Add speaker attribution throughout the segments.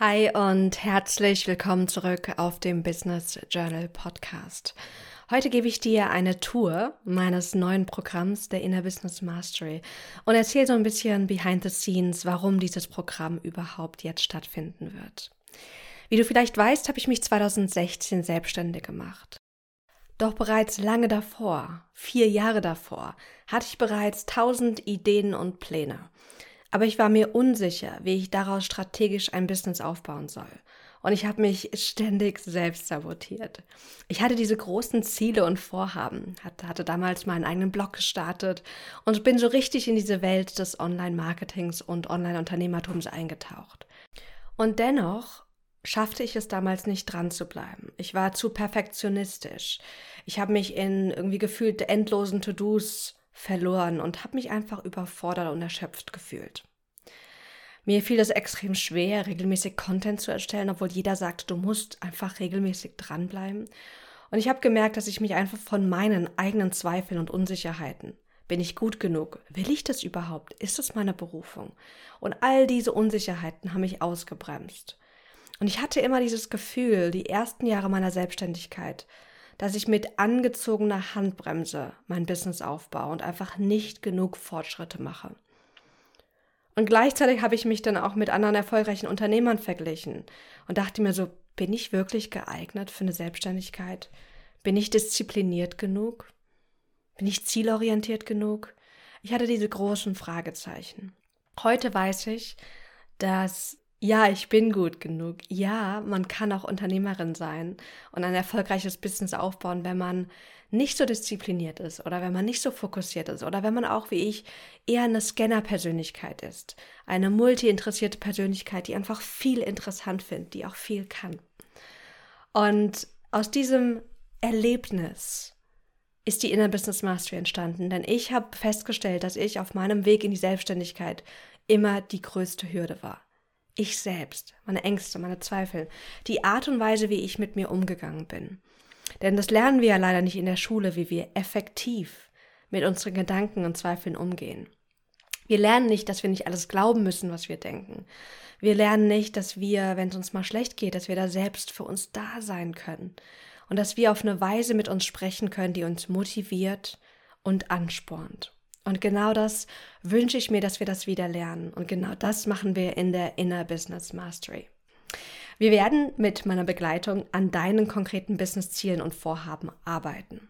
Speaker 1: Hi und herzlich willkommen zurück auf dem Business Journal Podcast. Heute gebe ich dir eine Tour meines neuen Programms der Inner Business Mastery und erzähle so ein bisschen behind the scenes, warum dieses Programm überhaupt jetzt stattfinden wird. Wie du vielleicht weißt, habe ich mich 2016 selbstständig gemacht. Doch bereits lange davor, vier Jahre davor, hatte ich bereits tausend Ideen und Pläne. Aber ich war mir unsicher, wie ich daraus strategisch ein Business aufbauen soll. Und ich habe mich ständig selbst sabotiert. Ich hatte diese großen Ziele und Vorhaben, hatte damals meinen eigenen Blog gestartet und bin so richtig in diese Welt des Online-Marketings und Online-Unternehmertums eingetaucht. Und dennoch schaffte ich es damals nicht dran zu bleiben. Ich war zu perfektionistisch. Ich habe mich in irgendwie gefühlt endlosen To-Dos verloren und habe mich einfach überfordert und erschöpft gefühlt. Mir fiel es extrem schwer, regelmäßig Content zu erstellen, obwohl jeder sagt, du musst einfach regelmäßig dranbleiben. Und ich habe gemerkt, dass ich mich einfach von meinen eigenen Zweifeln und Unsicherheiten, bin ich gut genug? Will ich das überhaupt? Ist das meine Berufung? Und all diese Unsicherheiten haben mich ausgebremst. Und ich hatte immer dieses Gefühl, die ersten Jahre meiner Selbstständigkeit, dass ich mit angezogener Handbremse mein Business aufbaue und einfach nicht genug Fortschritte mache. Und gleichzeitig habe ich mich dann auch mit anderen erfolgreichen Unternehmern verglichen und dachte mir so, bin ich wirklich geeignet für eine Selbstständigkeit? Bin ich diszipliniert genug? Bin ich zielorientiert genug? Ich hatte diese großen Fragezeichen. Heute weiß ich, dass ja, ich bin gut genug. Ja, man kann auch Unternehmerin sein und ein erfolgreiches Business aufbauen, wenn man nicht so diszipliniert ist oder wenn man nicht so fokussiert ist oder wenn man auch wie ich eher eine Scanner-Persönlichkeit ist. Eine multi-interessierte Persönlichkeit, die einfach viel interessant findet, die auch viel kann. Und aus diesem Erlebnis ist die Inner Business Mastery entstanden, denn ich habe festgestellt, dass ich auf meinem Weg in die Selbstständigkeit immer die größte Hürde war ich selbst, meine Ängste, meine Zweifel, die Art und Weise, wie ich mit mir umgegangen bin. Denn das lernen wir ja leider nicht in der Schule, wie wir effektiv mit unseren Gedanken und Zweifeln umgehen. Wir lernen nicht, dass wir nicht alles glauben müssen, was wir denken. Wir lernen nicht, dass wir, wenn es uns mal schlecht geht, dass wir da selbst für uns da sein können. Und dass wir auf eine Weise mit uns sprechen können, die uns motiviert und anspornt. Und genau das wünsche ich mir, dass wir das wieder lernen. Und genau das machen wir in der Inner Business Mastery. Wir werden mit meiner Begleitung an deinen konkreten Businesszielen und Vorhaben arbeiten.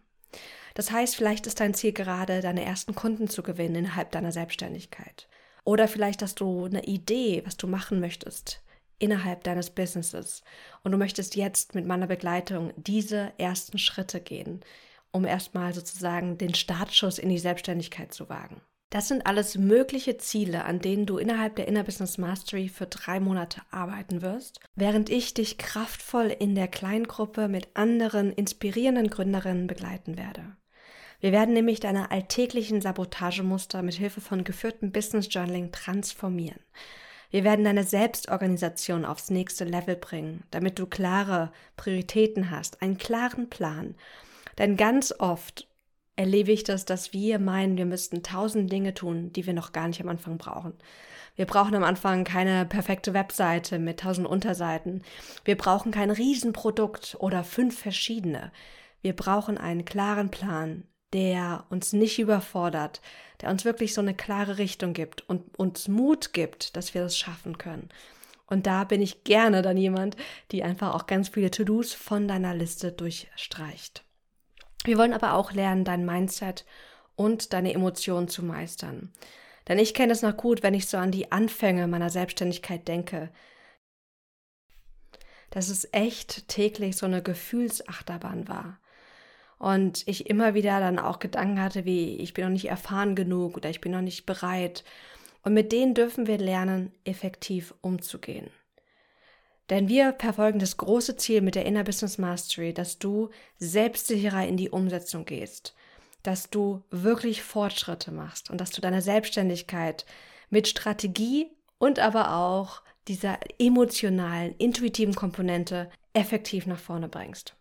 Speaker 1: Das heißt, vielleicht ist dein Ziel gerade, deine ersten Kunden zu gewinnen innerhalb deiner Selbstständigkeit. Oder vielleicht hast du eine Idee, was du machen möchtest innerhalb deines Businesses und du möchtest jetzt mit meiner Begleitung diese ersten Schritte gehen um erstmal sozusagen den Startschuss in die Selbstständigkeit zu wagen. Das sind alles mögliche Ziele, an denen du innerhalb der Inner Business Mastery für drei Monate arbeiten wirst, während ich dich kraftvoll in der Kleingruppe mit anderen inspirierenden Gründerinnen begleiten werde. Wir werden nämlich deine alltäglichen Sabotagemuster mit Hilfe von geführtem Business Journaling transformieren. Wir werden deine Selbstorganisation aufs nächste Level bringen, damit du klare Prioritäten hast, einen klaren Plan denn ganz oft erlebe ich das, dass wir meinen, wir müssten tausend Dinge tun, die wir noch gar nicht am Anfang brauchen. Wir brauchen am Anfang keine perfekte Webseite mit tausend Unterseiten. Wir brauchen kein Riesenprodukt oder fünf verschiedene. Wir brauchen einen klaren Plan, der uns nicht überfordert, der uns wirklich so eine klare Richtung gibt und uns Mut gibt, dass wir das schaffen können. Und da bin ich gerne dann jemand, die einfach auch ganz viele To-Dos von deiner Liste durchstreicht. Wir wollen aber auch lernen, dein Mindset und deine Emotionen zu meistern. Denn ich kenne es noch gut, wenn ich so an die Anfänge meiner Selbstständigkeit denke. Dass es echt täglich so eine Gefühlsachterbahn war. Und ich immer wieder dann auch Gedanken hatte, wie ich bin noch nicht erfahren genug oder ich bin noch nicht bereit. Und mit denen dürfen wir lernen, effektiv umzugehen. Denn wir verfolgen das große Ziel mit der Inner Business Mastery, dass du selbstsicherer in die Umsetzung gehst, dass du wirklich Fortschritte machst und dass du deine Selbstständigkeit mit Strategie und aber auch dieser emotionalen, intuitiven Komponente effektiv nach vorne bringst.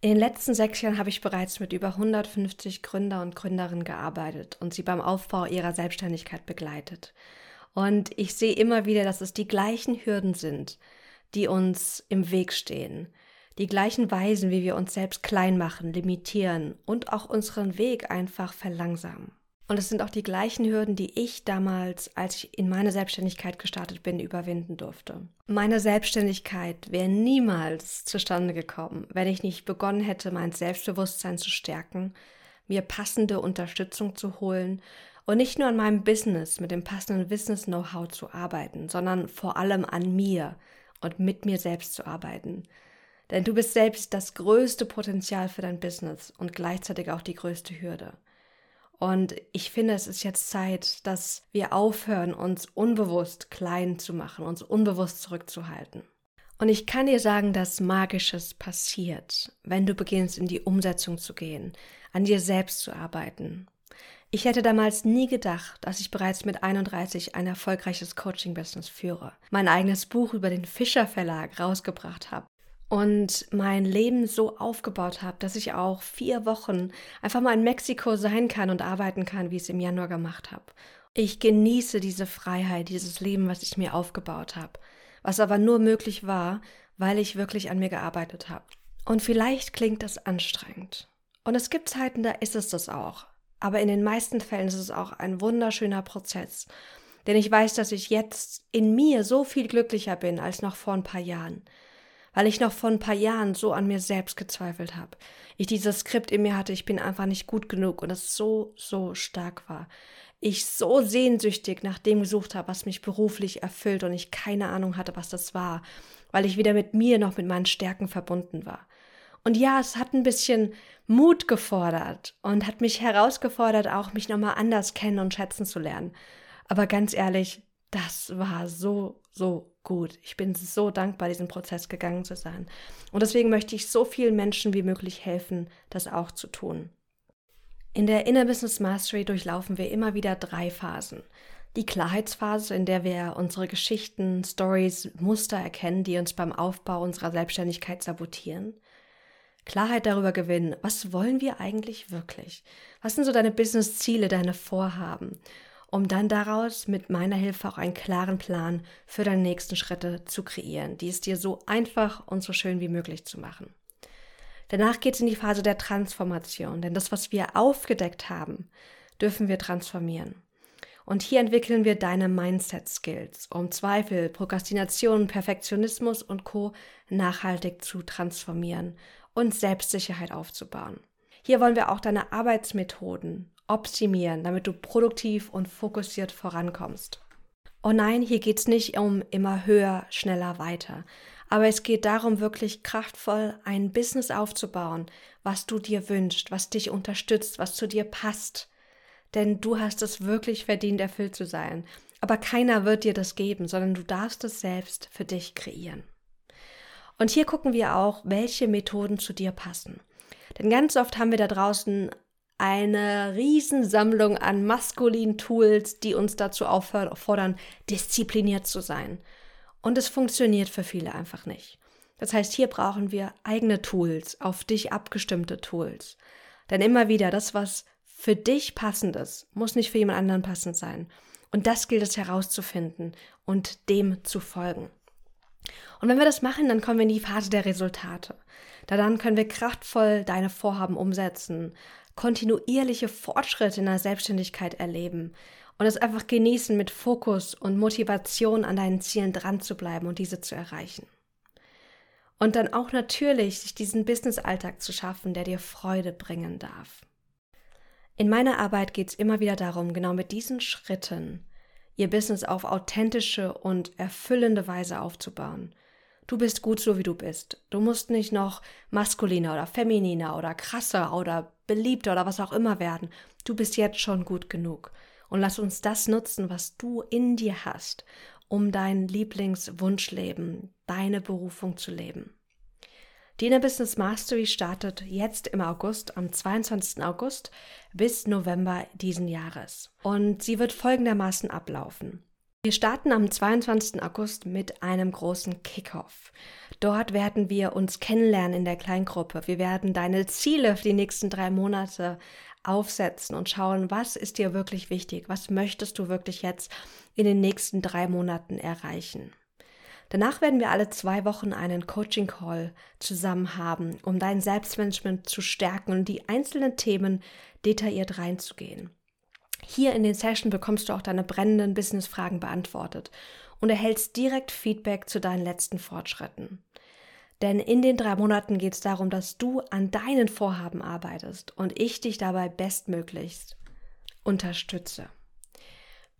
Speaker 1: In den letzten sechs Jahren habe ich bereits mit über 150 Gründer und Gründerinnen gearbeitet und sie beim Aufbau ihrer Selbstständigkeit begleitet. Und ich sehe immer wieder, dass es die gleichen Hürden sind, die uns im Weg stehen. Die gleichen Weisen, wie wir uns selbst klein machen, limitieren und auch unseren Weg einfach verlangsamen. Und es sind auch die gleichen Hürden, die ich damals, als ich in meine Selbstständigkeit gestartet bin, überwinden durfte. Meine Selbstständigkeit wäre niemals zustande gekommen, wenn ich nicht begonnen hätte, mein Selbstbewusstsein zu stärken, mir passende Unterstützung zu holen und nicht nur an meinem Business mit dem passenden Business-Know-how zu arbeiten, sondern vor allem an mir und mit mir selbst zu arbeiten. Denn du bist selbst das größte Potenzial für dein Business und gleichzeitig auch die größte Hürde. Und ich finde, es ist jetzt Zeit, dass wir aufhören, uns unbewusst klein zu machen, uns unbewusst zurückzuhalten. Und ich kann dir sagen, dass Magisches passiert, wenn du beginnst, in die Umsetzung zu gehen, an dir selbst zu arbeiten. Ich hätte damals nie gedacht, dass ich bereits mit 31 ein erfolgreiches Coaching-Business führe, mein eigenes Buch über den Fischer Verlag rausgebracht habe und mein Leben so aufgebaut habe, dass ich auch vier Wochen einfach mal in Mexiko sein kann und arbeiten kann, wie ich es im Januar gemacht habe. Ich genieße diese Freiheit, dieses Leben, was ich mir aufgebaut habe, was aber nur möglich war, weil ich wirklich an mir gearbeitet habe. Und vielleicht klingt das anstrengend. Und es gibt Zeiten, da ist es das auch. Aber in den meisten Fällen ist es auch ein wunderschöner Prozess. Denn ich weiß, dass ich jetzt in mir so viel glücklicher bin als noch vor ein paar Jahren weil ich noch vor ein paar Jahren so an mir selbst gezweifelt habe. Ich dieses Skript in mir hatte, ich bin einfach nicht gut genug und es so, so stark war. Ich so sehnsüchtig nach dem gesucht habe, was mich beruflich erfüllt und ich keine Ahnung hatte, was das war, weil ich weder mit mir noch mit meinen Stärken verbunden war. Und ja, es hat ein bisschen Mut gefordert und hat mich herausgefordert, auch mich nochmal anders kennen und schätzen zu lernen. Aber ganz ehrlich, das war so, so gut. Ich bin so dankbar, diesen Prozess gegangen zu sein. Und deswegen möchte ich so vielen Menschen wie möglich helfen, das auch zu tun. In der Inner Business Mastery durchlaufen wir immer wieder drei Phasen. Die Klarheitsphase, in der wir unsere Geschichten, Stories, Muster erkennen, die uns beim Aufbau unserer Selbstständigkeit sabotieren. Klarheit darüber gewinnen, was wollen wir eigentlich wirklich? Was sind so deine Business-Ziele, deine Vorhaben? um dann daraus mit meiner Hilfe auch einen klaren Plan für deine nächsten Schritte zu kreieren, die es dir so einfach und so schön wie möglich zu machen. Danach geht es in die Phase der Transformation, denn das, was wir aufgedeckt haben, dürfen wir transformieren. Und hier entwickeln wir deine Mindset-Skills, um Zweifel, Prokrastination, Perfektionismus und Co. nachhaltig zu transformieren und Selbstsicherheit aufzubauen. Hier wollen wir auch deine Arbeitsmethoden optimieren, damit du produktiv und fokussiert vorankommst. Oh nein, hier geht es nicht um immer höher, schneller, weiter. Aber es geht darum, wirklich kraftvoll ein Business aufzubauen, was du dir wünschst, was dich unterstützt, was zu dir passt. Denn du hast es wirklich verdient, erfüllt zu sein. Aber keiner wird dir das geben, sondern du darfst es selbst für dich kreieren. Und hier gucken wir auch, welche Methoden zu dir passen. Denn ganz oft haben wir da draußen eine Riesensammlung an maskulinen Tools, die uns dazu auffordern, diszipliniert zu sein. Und es funktioniert für viele einfach nicht. Das heißt, hier brauchen wir eigene Tools, auf dich abgestimmte Tools. Denn immer wieder, das, was für dich passend ist, muss nicht für jemand anderen passend sein. Und das gilt es herauszufinden und dem zu folgen. Und wenn wir das machen, dann kommen wir in die Phase der Resultate. Da dann können wir kraftvoll deine Vorhaben umsetzen, kontinuierliche Fortschritte in der Selbstständigkeit erleben und es einfach genießen, mit Fokus und Motivation an deinen Zielen dran zu bleiben und diese zu erreichen. Und dann auch natürlich sich diesen Business-Alltag zu schaffen, der dir Freude bringen darf. In meiner Arbeit geht es immer wieder darum, genau mit diesen Schritten ihr Business auf authentische und erfüllende Weise aufzubauen Du bist gut so, wie du bist. Du musst nicht noch maskuliner oder femininer oder krasser oder beliebter oder was auch immer werden. Du bist jetzt schon gut genug. Und lass uns das nutzen, was du in dir hast, um dein Lieblingswunschleben, deine Berufung zu leben. Inner Business Mastery startet jetzt im August, am 22. August bis November diesen Jahres. Und sie wird folgendermaßen ablaufen. Wir starten am 22. August mit einem großen Kickoff. Dort werden wir uns kennenlernen in der Kleingruppe. Wir werden deine Ziele für die nächsten drei Monate aufsetzen und schauen, was ist dir wirklich wichtig, was möchtest du wirklich jetzt in den nächsten drei Monaten erreichen. Danach werden wir alle zwei Wochen einen Coaching-Call zusammen haben, um dein Selbstmanagement zu stärken und die einzelnen Themen detailliert reinzugehen. Hier in den Session bekommst du auch deine brennenden Business-Fragen beantwortet und erhältst direkt Feedback zu deinen letzten Fortschritten. Denn in den drei Monaten geht es darum, dass du an deinen Vorhaben arbeitest und ich dich dabei bestmöglichst unterstütze.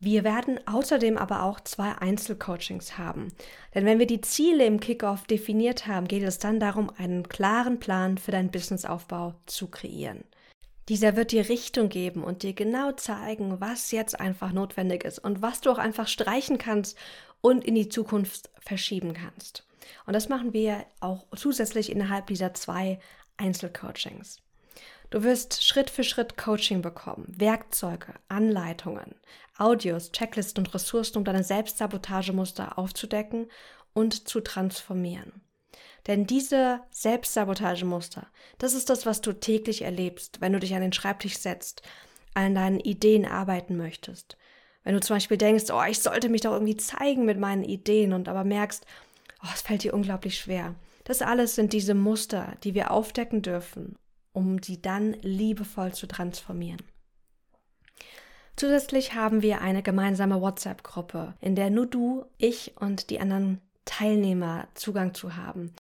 Speaker 1: Wir werden außerdem aber auch zwei Einzelcoachings haben. Denn wenn wir die Ziele im Kickoff definiert haben, geht es dann darum, einen klaren Plan für deinen Businessaufbau zu kreieren. Dieser wird dir Richtung geben und dir genau zeigen, was jetzt einfach notwendig ist und was du auch einfach streichen kannst und in die Zukunft verschieben kannst. Und das machen wir auch zusätzlich innerhalb dieser zwei Einzelcoachings. Du wirst Schritt für Schritt Coaching bekommen, Werkzeuge, Anleitungen, Audios, Checklisten und Ressourcen, um deine Selbstsabotagemuster aufzudecken und zu transformieren. Denn diese Selbstsabotagemuster, das ist das, was du täglich erlebst, wenn du dich an den Schreibtisch setzt, an deinen Ideen arbeiten möchtest. Wenn du zum Beispiel denkst, oh, ich sollte mich doch irgendwie zeigen mit meinen Ideen und aber merkst, oh, es fällt dir unglaublich schwer. Das alles sind diese Muster, die wir aufdecken dürfen, um sie dann liebevoll zu transformieren. Zusätzlich haben wir eine gemeinsame WhatsApp-Gruppe, in der nur du, ich und die anderen Teilnehmer Zugang zu haben.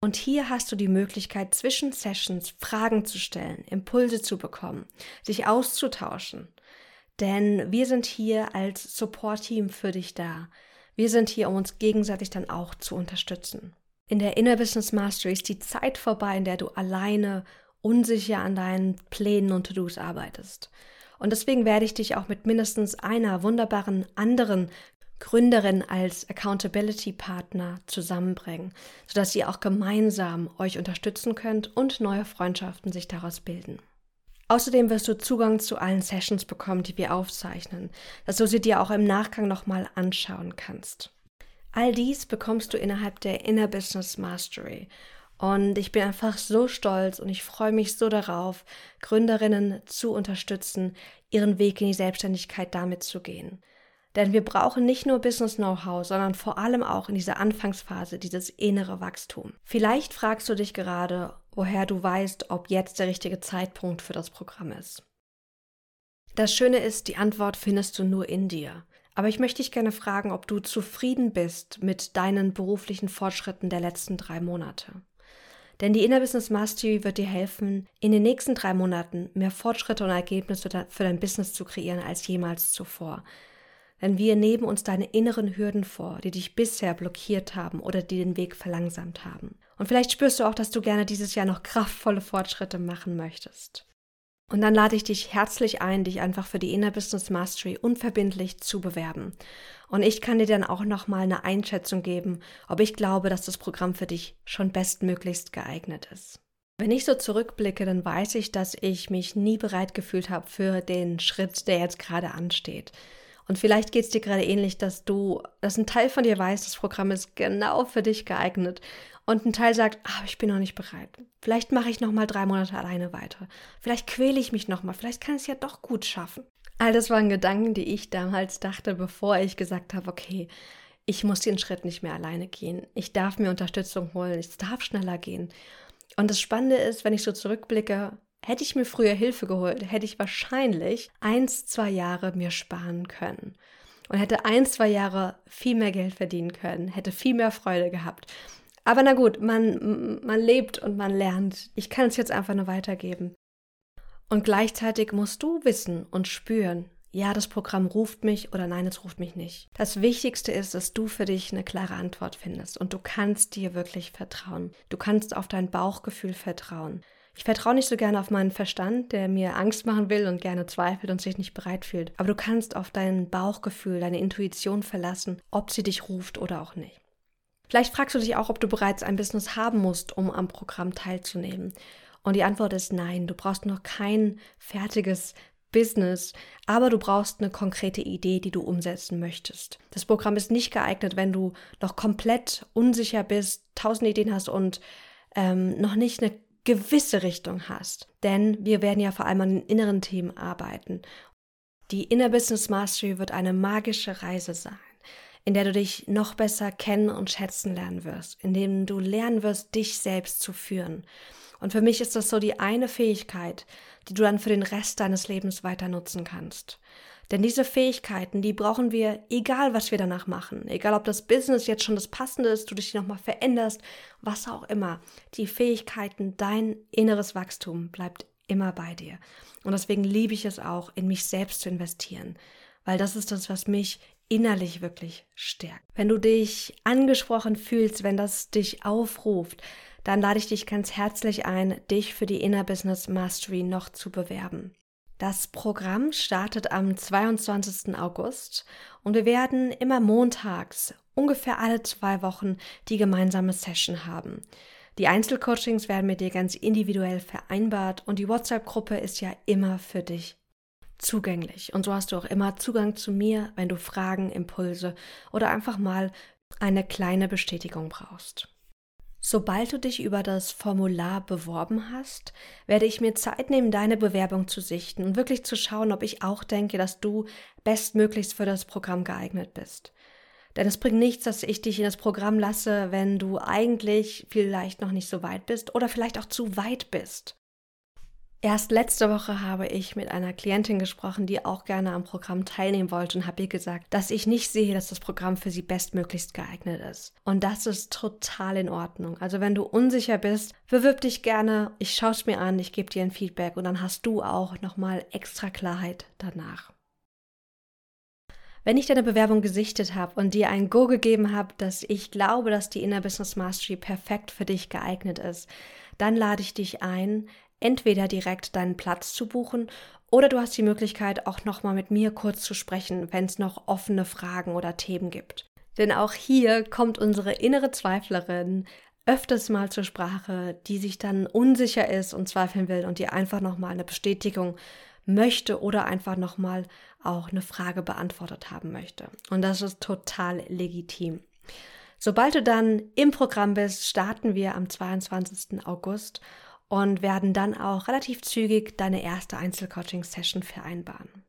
Speaker 1: Und hier hast du die Möglichkeit, zwischen Sessions Fragen zu stellen, Impulse zu bekommen, sich auszutauschen. Denn wir sind hier als Support-Team für dich da. Wir sind hier, um uns gegenseitig dann auch zu unterstützen. In der Inner Business Mastery ist die Zeit vorbei, in der du alleine unsicher an deinen Plänen und To-Dos arbeitest. Und deswegen werde ich dich auch mit mindestens einer wunderbaren anderen Gründerin als Accountability Partner zusammenbringen, sodass ihr auch gemeinsam euch unterstützen könnt und neue Freundschaften sich daraus bilden. Außerdem wirst du Zugang zu allen Sessions bekommen, die wir aufzeichnen, dass du sie dir auch im Nachgang nochmal anschauen kannst. All dies bekommst du innerhalb der Inner Business Mastery. Und ich bin einfach so stolz und ich freue mich so darauf, Gründerinnen zu unterstützen, ihren Weg in die Selbstständigkeit damit zu gehen. Denn wir brauchen nicht nur Business Know-how, sondern vor allem auch in dieser Anfangsphase dieses innere Wachstum. Vielleicht fragst du dich gerade, woher du weißt, ob jetzt der richtige Zeitpunkt für das Programm ist. Das Schöne ist, die Antwort findest du nur in dir. Aber ich möchte dich gerne fragen, ob du zufrieden bist mit deinen beruflichen Fortschritten der letzten drei Monate. Denn die Inner Business Mastery wird dir helfen, in den nächsten drei Monaten mehr Fortschritte und Ergebnisse für dein Business zu kreieren als jemals zuvor. Denn wir nehmen uns deine inneren Hürden vor, die dich bisher blockiert haben oder die den Weg verlangsamt haben. Und vielleicht spürst du auch, dass du gerne dieses Jahr noch kraftvolle Fortschritte machen möchtest. Und dann lade ich dich herzlich ein, dich einfach für die Inner Business Mastery unverbindlich zu bewerben. Und ich kann dir dann auch nochmal eine Einschätzung geben, ob ich glaube, dass das Programm für dich schon bestmöglichst geeignet ist. Wenn ich so zurückblicke, dann weiß ich, dass ich mich nie bereit gefühlt habe für den Schritt, der jetzt gerade ansteht. Und vielleicht geht es dir gerade ähnlich, dass du, dass ein Teil von dir weiß, das Programm ist genau für dich geeignet. Und ein Teil sagt, ah, ich bin noch nicht bereit. Vielleicht mache ich noch mal drei Monate alleine weiter. Vielleicht quäle ich mich noch mal. Vielleicht kann ich es ja doch gut schaffen. All das waren Gedanken, die ich damals dachte, bevor ich gesagt habe, okay, ich muss den Schritt nicht mehr alleine gehen. Ich darf mir Unterstützung holen. Es darf schneller gehen. Und das Spannende ist, wenn ich so zurückblicke, Hätte ich mir früher Hilfe geholt, hätte ich wahrscheinlich eins, zwei Jahre mir sparen können und hätte ein, zwei Jahre viel mehr Geld verdienen können, hätte viel mehr Freude gehabt. Aber na gut, man, man lebt und man lernt. Ich kann es jetzt einfach nur weitergeben. Und gleichzeitig musst du wissen und spüren, ja, das Programm ruft mich oder nein, es ruft mich nicht. Das Wichtigste ist, dass du für dich eine klare Antwort findest und du kannst dir wirklich vertrauen. Du kannst auf dein Bauchgefühl vertrauen. Ich vertraue nicht so gerne auf meinen Verstand, der mir Angst machen will und gerne zweifelt und sich nicht bereit fühlt. Aber du kannst auf dein Bauchgefühl, deine Intuition verlassen, ob sie dich ruft oder auch nicht. Vielleicht fragst du dich auch, ob du bereits ein Business haben musst, um am Programm teilzunehmen. Und die Antwort ist nein, du brauchst noch kein fertiges Business, aber du brauchst eine konkrete Idee, die du umsetzen möchtest. Das Programm ist nicht geeignet, wenn du noch komplett unsicher bist, tausend Ideen hast und ähm, noch nicht eine gewisse Richtung hast. Denn wir werden ja vor allem an den inneren Themen arbeiten. Die Inner Business Mastery wird eine magische Reise sein, in der du dich noch besser kennen und schätzen lernen wirst, in dem du lernen wirst, dich selbst zu führen. Und für mich ist das so die eine Fähigkeit, die du dann für den Rest deines Lebens weiter nutzen kannst. Denn diese Fähigkeiten, die brauchen wir, egal was wir danach machen. Egal ob das Business jetzt schon das Passende ist, du dich nochmal veränderst, was auch immer. Die Fähigkeiten, dein inneres Wachstum bleibt immer bei dir. Und deswegen liebe ich es auch, in mich selbst zu investieren. Weil das ist das, was mich innerlich wirklich stärkt. Wenn du dich angesprochen fühlst, wenn das dich aufruft, dann lade ich dich ganz herzlich ein, dich für die Inner Business Mastery noch zu bewerben. Das Programm startet am 22. August und wir werden immer montags, ungefähr alle zwei Wochen, die gemeinsame Session haben. Die Einzelcoachings werden mit dir ganz individuell vereinbart und die WhatsApp-Gruppe ist ja immer für dich zugänglich. Und so hast du auch immer Zugang zu mir, wenn du Fragen, Impulse oder einfach mal eine kleine Bestätigung brauchst. Sobald du dich über das Formular beworben hast, werde ich mir Zeit nehmen, deine Bewerbung zu sichten und wirklich zu schauen, ob ich auch denke, dass du bestmöglichst für das Programm geeignet bist. Denn es bringt nichts, dass ich dich in das Programm lasse, wenn du eigentlich vielleicht noch nicht so weit bist oder vielleicht auch zu weit bist. Erst letzte Woche habe ich mit einer Klientin gesprochen, die auch gerne am Programm teilnehmen wollte und habe ihr gesagt, dass ich nicht sehe, dass das Programm für sie bestmöglichst geeignet ist. Und das ist total in Ordnung. Also wenn du unsicher bist, bewirb dich gerne, ich schaue es mir an, ich gebe dir ein Feedback und dann hast du auch nochmal extra Klarheit danach. Wenn ich deine Bewerbung gesichtet habe und dir ein Go gegeben habe, dass ich glaube, dass die Inner Business Mastery perfekt für dich geeignet ist, dann lade ich dich ein, entweder direkt deinen Platz zu buchen oder du hast die Möglichkeit, auch nochmal mit mir kurz zu sprechen, wenn es noch offene Fragen oder Themen gibt. Denn auch hier kommt unsere innere Zweiflerin öfters mal zur Sprache, die sich dann unsicher ist und zweifeln will und dir einfach nochmal eine Bestätigung möchte oder einfach nochmal auch eine Frage beantwortet haben möchte. Und das ist total legitim. Sobald du dann im Programm bist, starten wir am 22. August und werden dann auch relativ zügig deine erste Einzelcoaching-Session vereinbaren.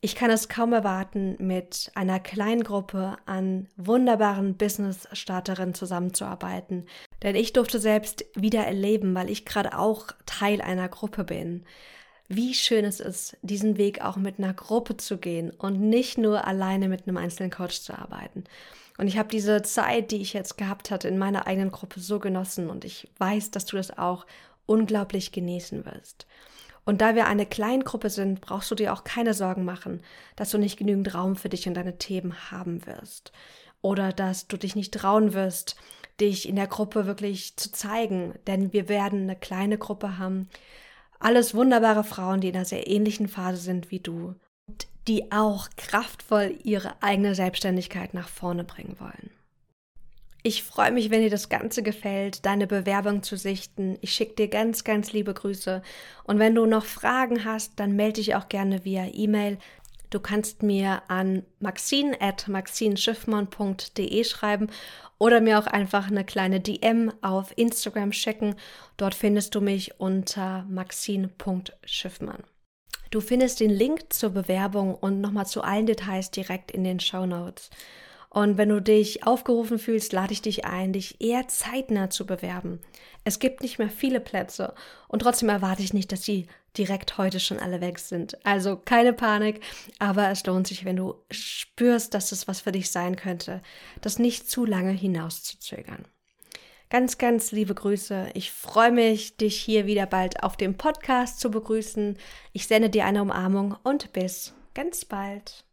Speaker 1: Ich kann es kaum erwarten, mit einer kleinen Gruppe an wunderbaren Business-Starterinnen zusammenzuarbeiten, denn ich durfte selbst wieder erleben, weil ich gerade auch Teil einer Gruppe bin, wie schön es ist, diesen Weg auch mit einer Gruppe zu gehen und nicht nur alleine mit einem einzelnen Coach zu arbeiten. Und ich habe diese Zeit, die ich jetzt gehabt hatte, in meiner eigenen Gruppe so genossen und ich weiß, dass du das auch unglaublich genießen wirst. Und da wir eine Kleingruppe sind, brauchst du dir auch keine Sorgen machen, dass du nicht genügend Raum für dich und deine Themen haben wirst. Oder dass du dich nicht trauen wirst, dich in der Gruppe wirklich zu zeigen. Denn wir werden eine kleine Gruppe haben. Alles wunderbare Frauen, die in einer sehr ähnlichen Phase sind wie du die auch kraftvoll ihre eigene Selbstständigkeit nach vorne bringen wollen. Ich freue mich, wenn dir das Ganze gefällt, deine Bewerbung zu sichten. Ich schicke dir ganz, ganz liebe Grüße. Und wenn du noch Fragen hast, dann melde dich auch gerne via E-Mail. Du kannst mir an maxine.maxinschiffmann.de schreiben oder mir auch einfach eine kleine DM auf Instagram schicken. Dort findest du mich unter maxine.schiffmann. Du findest den Link zur Bewerbung und nochmal zu allen Details direkt in den Show Notes. Und wenn du dich aufgerufen fühlst, lade ich dich ein, dich eher zeitnah zu bewerben. Es gibt nicht mehr viele Plätze und trotzdem erwarte ich nicht, dass sie direkt heute schon alle weg sind. Also keine Panik, aber es lohnt sich, wenn du spürst, dass es was für dich sein könnte, das nicht zu lange hinauszuzögern. Ganz, ganz liebe Grüße. Ich freue mich, dich hier wieder bald auf dem Podcast zu begrüßen. Ich sende dir eine Umarmung und bis ganz bald.